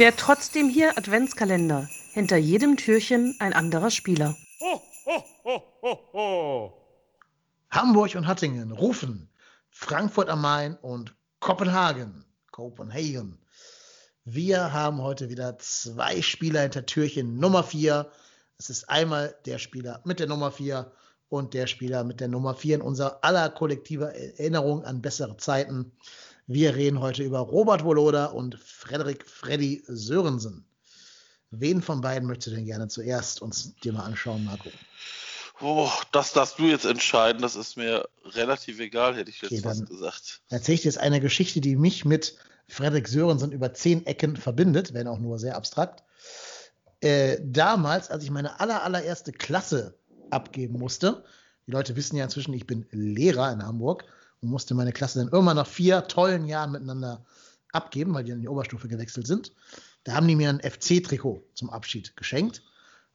Wer trotzdem hier Adventskalender. Hinter jedem Türchen ein anderer Spieler. Ho, ho, ho, ho, ho. Hamburg und Hattingen rufen Frankfurt am Main und Kopenhagen. Copenhagen. Wir haben heute wieder zwei Spieler hinter Türchen Nummer 4. Es ist einmal der Spieler mit der Nummer 4 und der Spieler mit der Nummer 4 in unserer aller kollektiver Erinnerung an bessere Zeiten. Wir reden heute über Robert Woloda und Frederik Freddy Sörensen. Wen von beiden möchtest du denn gerne zuerst uns dir mal anschauen, Marco? Oh, das darfst du jetzt entscheiden. Das ist mir relativ egal, hätte ich jetzt okay, fast gesagt. Erzähle ich dir jetzt eine Geschichte, die mich mit Frederik Sörensen über zehn Ecken verbindet, wenn auch nur sehr abstrakt. Äh, damals, als ich meine aller, allererste Klasse abgeben musste, die Leute wissen ja inzwischen, ich bin Lehrer in Hamburg und musste meine Klasse dann irgendwann nach vier tollen Jahren miteinander abgeben, weil die in die Oberstufe gewechselt sind. Da haben die mir ein FC-Trikot zum Abschied geschenkt.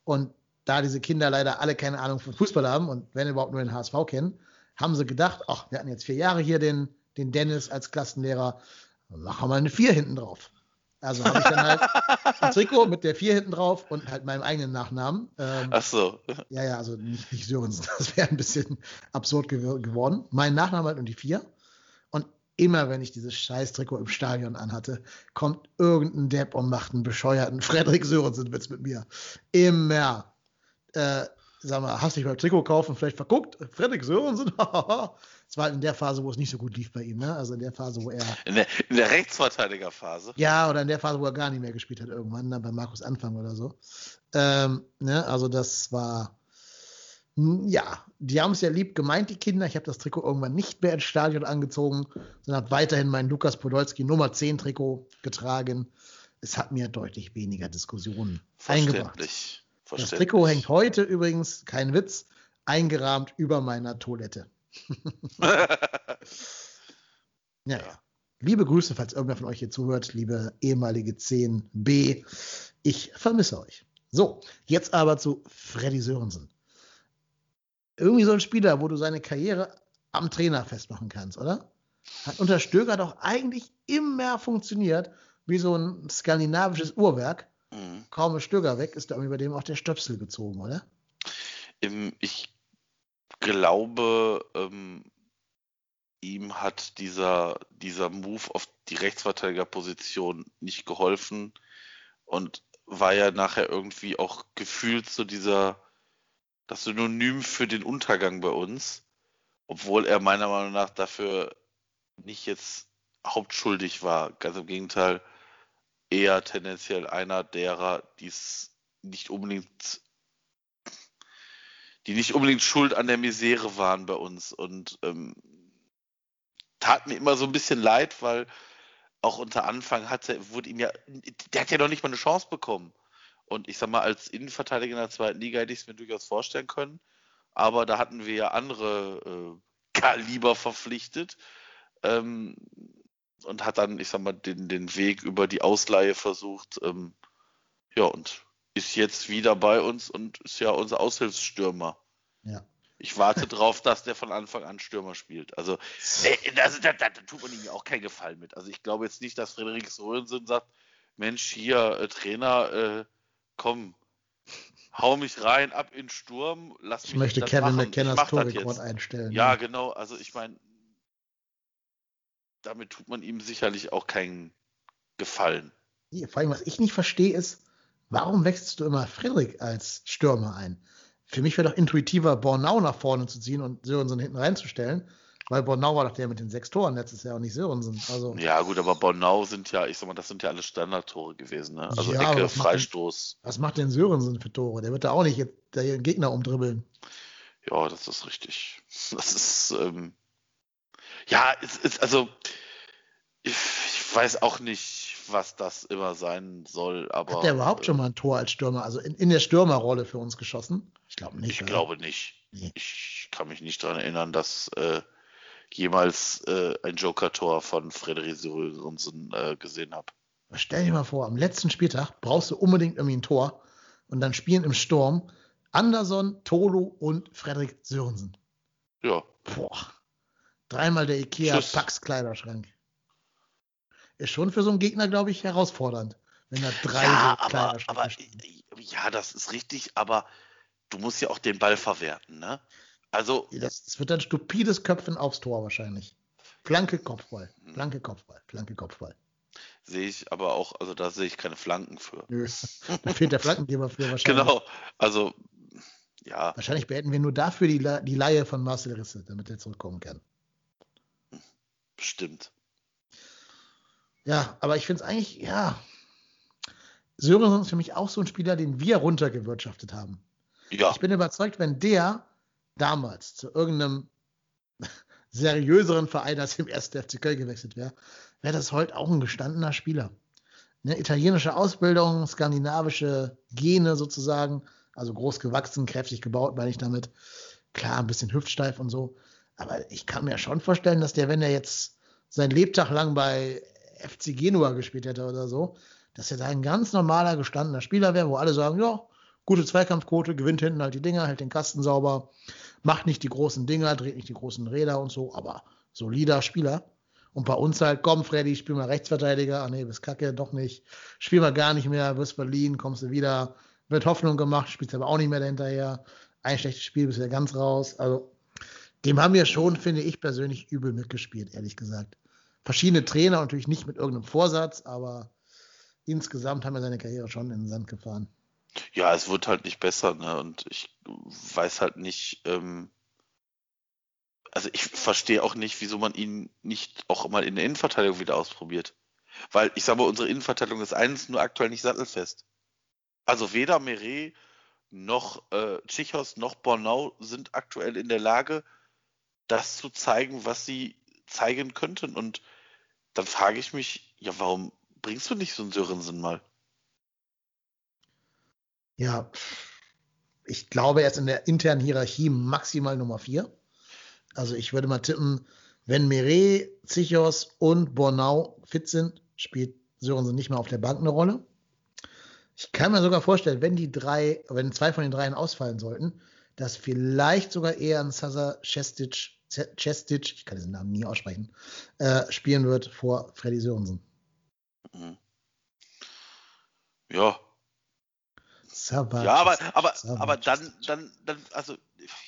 Und da diese Kinder leider alle keine Ahnung von Fußball haben und wenn überhaupt nur den HSV kennen, haben sie gedacht, ach, wir hatten jetzt vier Jahre hier den, den Dennis als Klassenlehrer, machen wir mal eine vier hinten drauf. Also habe ich dann halt ein Trikot mit der vier hinten drauf und halt meinem eigenen Nachnamen. Ähm, Ach so. Ja, ja, also nicht, nicht Sörensen. Das wäre ein bisschen absurd gew geworden. Mein Nachname halt und die vier. Und immer, wenn ich dieses scheiß Trikot im Stadion anhatte, kommt irgendein Depp und macht einen bescheuerten Frederik Sörensen-Witz mit mir. Immer äh, sag mal, hast dich beim Trikot kaufen vielleicht verguckt? Frederik Sörensen? Es war halt in der Phase, wo es nicht so gut lief bei ihm, ne? Also in der Phase, wo er. In der, in der Rechtsverteidigerphase? Ja, oder in der Phase, wo er gar nicht mehr gespielt hat, irgendwann, dann ne? bei Markus Anfang oder so. Ähm, ne? Also das war. Ja, die haben es ja lieb gemeint, die Kinder. Ich habe das Trikot irgendwann nicht mehr ins Stadion angezogen, sondern habe weiterhin mein Lukas Podolski Nummer 10 Trikot getragen. Es hat mir deutlich weniger Diskussionen eingebracht. Das Trikot hängt heute übrigens, kein Witz, eingerahmt über meiner Toilette. ja, ja. Liebe Grüße, falls irgendwer von euch hier zuhört, liebe ehemalige 10b. Ich vermisse euch. So, jetzt aber zu Freddy Sörensen. Irgendwie so ein Spieler, wo du seine Karriere am Trainer festmachen kannst, oder? Hat unter Stöger doch eigentlich immer funktioniert, wie so ein skandinavisches Uhrwerk. Mhm. Kaum ist Stöger weg, ist da über dem auch der Stöpsel gezogen, oder? Ich glaube, ähm, ihm hat dieser, dieser Move auf die Rechtsverteidigerposition nicht geholfen und war ja nachher irgendwie auch gefühlt so dieser das Synonym für den Untergang bei uns, obwohl er meiner Meinung nach dafür nicht jetzt hauptschuldig war. Ganz im Gegenteil, eher tendenziell einer derer, die es nicht unbedingt, die nicht unbedingt schuld an der Misere waren bei uns. Und ähm, tat mir immer so ein bisschen leid, weil auch unter Anfang hatte, wurde ihm ja, der hat ja noch nicht mal eine Chance bekommen. Und ich sag mal, als Innenverteidiger in der zweiten Liga hätte ich es mir durchaus vorstellen können. Aber da hatten wir ja andere äh, Kaliber verpflichtet. Ähm, und hat dann, ich sag mal, den, den Weg über die Ausleihe versucht. Ähm, ja, und ist jetzt wieder bei uns und ist ja unser Aushilfsstürmer. Ja. Ich warte drauf, dass der von Anfang an Stürmer spielt. Also, äh, das, da, da, da, tut man ihm auch keinen Gefallen mit. Also, ich glaube jetzt nicht, dass Frederik Sörensen sagt: Mensch, hier, äh, Trainer, äh, komm, hau mich rein, ab in Sturm, lass ich mich. Ich möchte Kevin McKenners Torrekord einstellen. Ja, genau. Also, ich meine, damit tut man ihm sicherlich auch keinen Gefallen. Vor allem, was ich nicht verstehe, ist, warum wechselst du immer Friedrich als Stürmer ein? Für mich wäre doch intuitiver, Bornau nach vorne zu ziehen und Sörensen hinten reinzustellen, weil Bornau war doch der mit den sechs Toren letztes Jahr und nicht Sörensen. Also, ja, gut, aber Bornau sind ja, ich sag mal, das sind ja alle Standardtore gewesen, ne? Also ja, Ecke, was Freistoß. Macht denn, was macht denn Sörensen für Tore? Der wird da auch nicht jetzt den Gegner umdribbeln. Ja, das ist richtig. Das ist, ähm, ja, es ist, also, ich, ich, weiß auch nicht, was das immer sein soll, aber. Hat der überhaupt äh, schon mal ein Tor als Stürmer, also in, in der Stürmerrolle für uns geschossen? Ich glaube nicht. Ich oder? glaube nicht. Nee. Ich kann mich nicht daran erinnern, dass äh, jemals äh, ein Joker-Tor von Frederik Sörensen äh, gesehen habe. Stell dir mal vor, am letzten Spieltag brauchst du unbedingt irgendwie ein Tor und dann spielen im Sturm Anderson, Tolu und Frederik Sörensen. Ja. Boah. Dreimal der IKEA Pax Kleiderschrank. Ist schon für so einen Gegner, glaube ich, herausfordernd. Wenn er drei Ja, so aber, aber ja, das ist richtig, aber du musst ja auch den Ball verwerten, ne? Also, Das, das wird ein stupides Köpfen aufs Tor wahrscheinlich. Flanke, Kopfball. Hm. Flanke, Kopfball. Flanke, Kopfball. sehe ich aber auch, also da sehe ich keine Flanken für. Nö. Da fehlt der Flankengeber für wahrscheinlich. Genau, also ja, Wahrscheinlich beenden wir nur dafür die, La- die Leihe von Marcel Risse, damit er zurückkommen kann. Bestimmt. Ja, aber ich finde es eigentlich, ja. Sörensen ist für mich auch so ein Spieler, den wir runtergewirtschaftet haben. Ja, Ich bin überzeugt, wenn der damals zu irgendeinem seriöseren Verein als im 1. FC Köln gewechselt wäre, wäre das heute auch ein gestandener Spieler. Ne, italienische Ausbildung, skandinavische Gene sozusagen, also groß gewachsen, kräftig gebaut, meine ich damit. Klar, ein bisschen hüftsteif und so. Aber ich kann mir schon vorstellen, dass der, wenn er jetzt sein Lebtag lang bei FC Genua gespielt hätte oder so, dass er da ein ganz normaler, gestandener Spieler wäre, wo alle sagen, ja, gute Zweikampfquote, gewinnt hinten halt die Dinger, hält den Kasten sauber, macht nicht die großen Dinger, dreht nicht die großen Räder und so, aber solider Spieler. Und bei uns halt, komm, Freddy, spiel mal Rechtsverteidiger. Ah, nee, bist kacke, doch nicht. Spiel mal gar nicht mehr, wirst Berlin, kommst du wieder. Wird Hoffnung gemacht, spielst aber auch nicht mehr dahinterher. Ein schlechtes Spiel, bist du ja ganz raus. Also, dem haben wir schon, finde ich persönlich, übel mitgespielt, ehrlich gesagt. Verschiedene Trainer, natürlich nicht mit irgendeinem Vorsatz, aber insgesamt haben wir seine Karriere schon in den Sand gefahren. ja, es wird halt nicht besser, ne? Und ich weiß halt nicht, ähm, also ich verstehe auch nicht, wieso man ihn nicht auch mal in der Innenverteidigung wieder ausprobiert. Weil ich sage mal, unsere Innenverteidigung ist eins nur aktuell nicht sattelfest. Also weder Meret noch äh, Tschichos noch Bornau sind aktuell in der Lage, das zu zeigen, was sie zeigen könnten. Und dann frage ich mich, ja, warum bringst du nicht so einen Sörensen mal? Ja, ich glaube, er ist in der internen Hierarchie maximal Nummer 4. Also ich würde mal tippen, wenn Meret, Zichos und Bornau fit sind, spielt Sörensen nicht mehr auf der Bank eine Rolle. Ich kann mir sogar vorstellen, wenn die drei, wenn zwei von den dreien ausfallen sollten, dass vielleicht sogar eher ein Sasa Cestic, Cestic, ich kann diesen Namen nie aussprechen, äh, spielen wird vor Freddy Sörensen. Mhm. Ja, Sava Ja, aber, aber, Sava aber dann, dann, dann, also,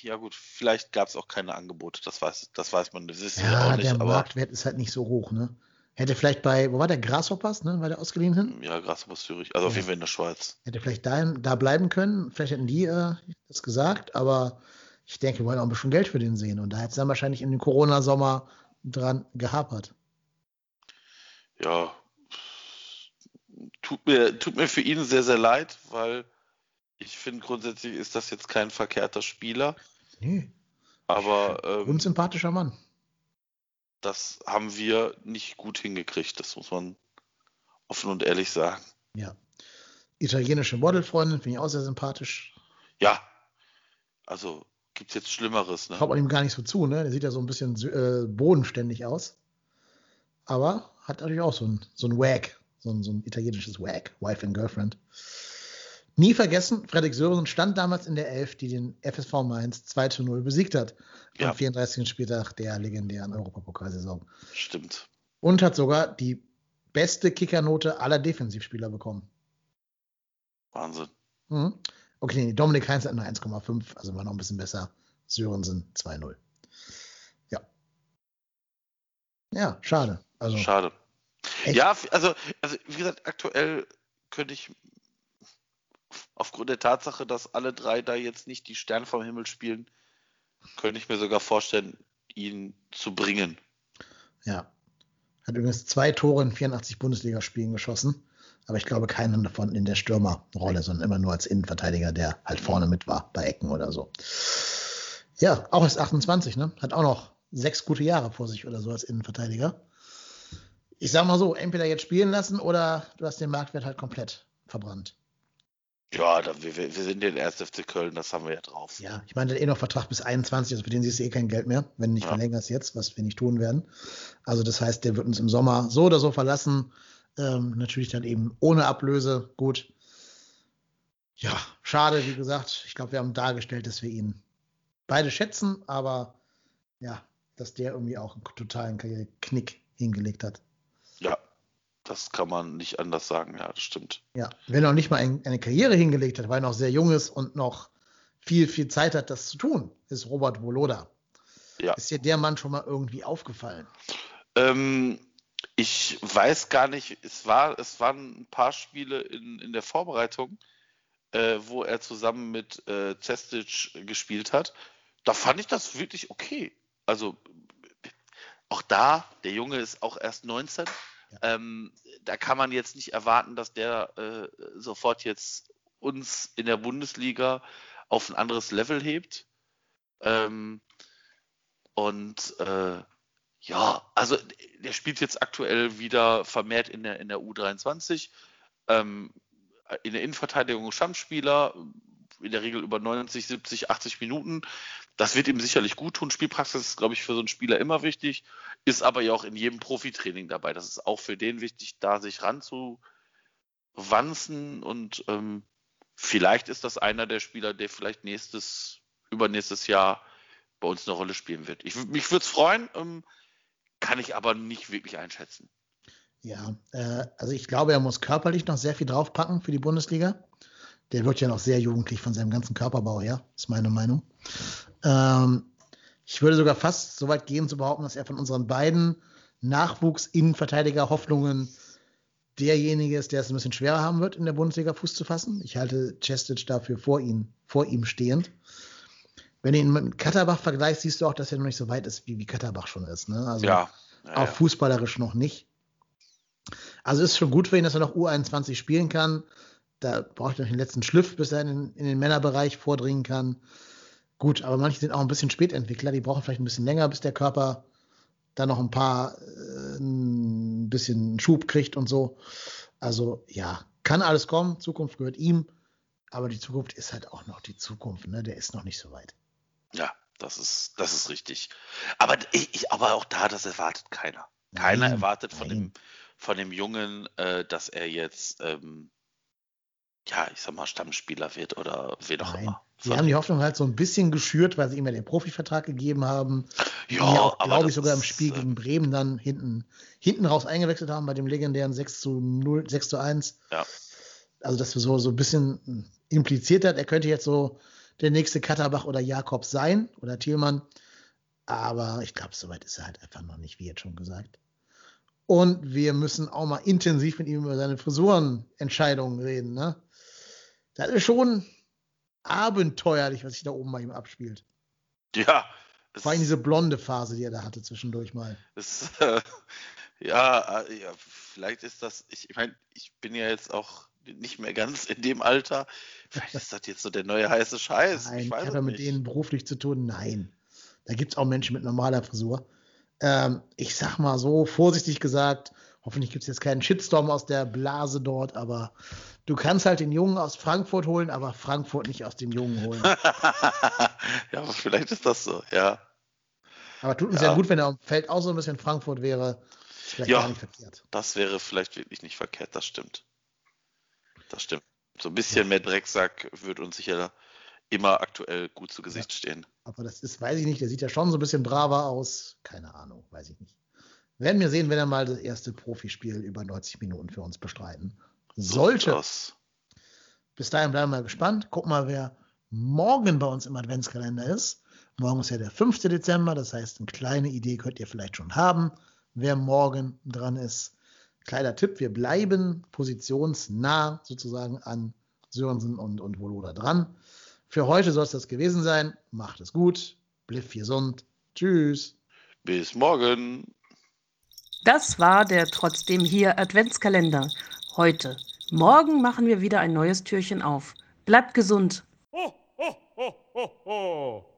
ja gut, vielleicht gab es auch keine Angebote, das weiß, das weiß man, das wir Ja, auch nicht, der aber Marktwert ist halt nicht so hoch, ne? Hätte vielleicht bei, wo war der Grasshoppers, ne? War der ausgeliehen hin? ja, Grasshopper Zürich, also auf Ja. jeden Fall in der Schweiz. Hätte vielleicht da, da bleiben können. Vielleicht hätten die äh, das gesagt, aber ich denke, wir wollen auch ein bisschen Geld für den sehen. Und da hätte es dann wahrscheinlich in den Corona-Sommer dran gehapert. Ja, tut mir, tut mir für ihn sehr, sehr leid, weil ich finde grundsätzlich ist das jetzt kein verkehrter Spieler, Nee, aber ähm, unsympathischer Mann. das haben wir nicht gut hingekriegt, das muss man offen und ehrlich sagen. Ja. Italienische Modelfreundin, finde ich auch sehr sympathisch. Ja, also gibt's jetzt Schlimmeres, ne? Traut man ihm gar nicht so zu, ne? Der sieht ja so ein bisschen äh, bodenständig aus. Aber hat natürlich auch so ein, so ein Wag, so ein, so ein italienisches Wag, Wife and Girlfriend. Nie vergessen, Fredrik Sörensen stand damals in der Elf, die den FSV Mainz 2 zu 0 besiegt hat. Ja. Am 34. Spieltag der legendären Europapokalsaison. Stimmt. Und hat sogar die beste Kickernote aller Defensivspieler bekommen. Wahnsinn. Mhm. Okay, nee, Dominik Heinz hat nur 1,5, also war noch ein bisschen besser. Sörensen 2-0. Ja. Ja, schade. Also, Schade. echt, Ja, also, also wie gesagt, aktuell könnte ich aufgrund der Tatsache, dass alle drei da jetzt nicht die Sterne vom Himmel spielen, könnte ich mir sogar vorstellen, ihn zu bringen. ja. Hat übrigens zwei Tore in 84 Bundesligaspielen geschossen, aber ich glaube keinen davon in der Stürmerrolle, sondern immer nur als Innenverteidiger, der halt vorne mit war, bei Ecken oder so. Ja, auch erst 28, ne? Hat auch noch sechs gute Jahre vor sich oder so als Innenverteidiger. Ich sag mal so, entweder jetzt spielen lassen oder du hast den Marktwert halt komplett verbrannt. Ja, da, wir, wir sind der 1. FC Köln, das haben wir ja drauf. Ja, ich meine, der hat eh noch Vertrag bis 21, also für den siehst du eh kein Geld mehr, wenn du nicht Ja. verlängerst jetzt, was wir nicht tun werden. Also das heißt, der wird uns im Sommer so oder so verlassen. Ähm, natürlich dann eben ohne Ablöse. Gut. Ja, schade, wie gesagt. Ich glaube, wir haben dargestellt, dass wir ihn beide schätzen, aber ja, dass der irgendwie auch einen totalen Karriereknick hingelegt hat. Ja, Das kann man nicht anders sagen, ja, das stimmt. Ja, wenn er noch nicht mal ein, eine Karriere hingelegt hat, weil er noch sehr jung ist und noch viel, viel Zeit hat, das zu tun, ist Robert Woloda. Ja. Ist dir der Mann schon mal irgendwie aufgefallen? Ähm, ich weiß gar nicht, es, war, es waren ein paar Spiele in, in der Vorbereitung, äh, wo er zusammen mit äh, Cestic gespielt hat. Da fand ich das wirklich okay. Also auch da, der Junge ist auch erst 19. Ja. Ähm, da kann man jetzt nicht erwarten, dass der äh, sofort jetzt uns in der Bundesliga auf ein anderes Level hebt. Ähm, und äh, ja, also der spielt jetzt aktuell wieder vermehrt in der, in der U23. Ähm, in der Innenverteidigung Stammspieler, in der Regel über 90, 70, 80 Minuten. Das wird ihm sicherlich gut tun. Spielpraxis ist, glaube ich, für so einen Spieler immer wichtig, ist aber ja auch in jedem Profitraining dabei. Das ist auch für den wichtig, da sich ranzuwanzen und ähm, vielleicht ist das einer der Spieler, der vielleicht nächstes, übernächstes Jahr bei uns eine Rolle spielen wird. Ich, mich würde es freuen, ähm, kann ich aber nicht wirklich einschätzen. Ja, äh, also ich glaube, er muss körperlich noch sehr viel draufpacken für die Bundesliga. Der wird ja noch sehr jugendlich von seinem ganzen Körperbau her, ist meine Meinung. Ähm, ich würde sogar fast so weit gehen zu behaupten, dass er von unseren beiden Nachwuchs-Innenverteidiger-Hoffnungen derjenige ist, der es ein bisschen schwerer haben wird, in der Bundesliga Fuß zu fassen. Ich halte Chestic dafür vor ihm, vor ihm stehend. Wenn du ihn mit Katterbach vergleichst, siehst du auch, dass er noch nicht so weit ist, wie, wie Katterbach schon ist. Ne? Also ja, ja, auch ja. fußballerisch noch nicht. Also ist schon gut für ihn, dass er noch U21 spielen kann. Da braucht er noch den letzten Schliff, bis er in, in, den Männerbereich vordringen kann. Gut, aber manche sind auch ein bisschen Spätentwickler, die brauchen vielleicht ein bisschen länger, bis der Körper da noch ein paar äh, ein bisschen Schub kriegt und so. Also ja, kann alles kommen, Zukunft gehört ihm, aber die Zukunft ist halt auch noch die Zukunft, ne? Der ist noch nicht so weit. Ja, das ist, das ist richtig. Aber ich, aber auch da, das erwartet keiner. Keiner nein, erwartet von nein. dem, von dem Jungen, äh, dass er jetzt ähm, ja, ich sag mal, Stammspieler wird oder wen auch immer. Sie haben die Hoffnung halt so ein bisschen geschürt, weil sie ihm ja den Profivertrag gegeben haben. Ja, glaube ich, sogar im Spiel gegen Bremen dann hinten, hinten raus eingewechselt haben bei dem legendären 6 zu 0, 6 zu 1. Ja. Also, dass wir so, so ein bisschen impliziert hat, er könnte jetzt so der nächste Katterbach oder Jakob sein oder Thielmann. Aber ich glaube, soweit ist er halt einfach noch nicht, wie jetzt schon gesagt. Und wir müssen auch mal intensiv mit ihm über seine Frisurenentscheidungen reden, ne? Das ist schon abenteuerlich, was sich da oben bei ihm abspielt. Ja. Vor allem diese blonde Phase, die er da hatte zwischendurch mal. Es, äh, ja, ja, vielleicht ist das, ich, ich meine, ich bin ja jetzt auch nicht mehr ganz in dem Alter. Vielleicht ist das jetzt so der neue heiße Scheiß. Nein, ich, ich habe mit denen beruflich zu tun. Nein. Da gibt es auch Menschen mit normaler Frisur. Ähm, ich sag mal so, vorsichtig gesagt, hoffentlich gibt es jetzt keinen Shitstorm aus der Blase dort, aber du kannst halt den Jungen aus Frankfurt holen, aber Frankfurt nicht aus dem Jungen holen. ja, aber vielleicht ist das so, ja. Aber tut uns ja, ja gut, wenn er am Feld auch so ein bisschen Frankfurt wäre. Vielleicht ja, gar nicht verkehrt. Das wäre vielleicht wirklich nicht verkehrt, das stimmt. Das stimmt. So ein bisschen mehr Drecksack wird uns sicher immer aktuell gut zu Gesicht ja. stehen. Aber das ist, weiß ich nicht, der sieht ja schon so ein bisschen braver aus. Keine Ahnung, weiß ich nicht. Werden wir sehen, wenn er mal das erste Profispiel über 90 Minuten für uns bestreiten sollte. So Bis dahin bleiben wir gespannt. Guck mal, wer morgen bei uns im Adventskalender ist. Morgen ist ja der 5. Dezember, das heißt, eine kleine Idee könnt ihr vielleicht schon haben, wer morgen dran ist. Kleiner Tipp, wir bleiben positionsnah sozusagen an Sörensen und, und Voloda dran. Für heute soll es das gewesen sein. Macht es gut, bleibt gesund. Tschüss. Bis morgen. Das war der trotzdem hier Adventskalender. Heute. Morgen machen wir wieder ein neues Türchen auf. Bleibt gesund. Ho, ho, ho, ho, ho.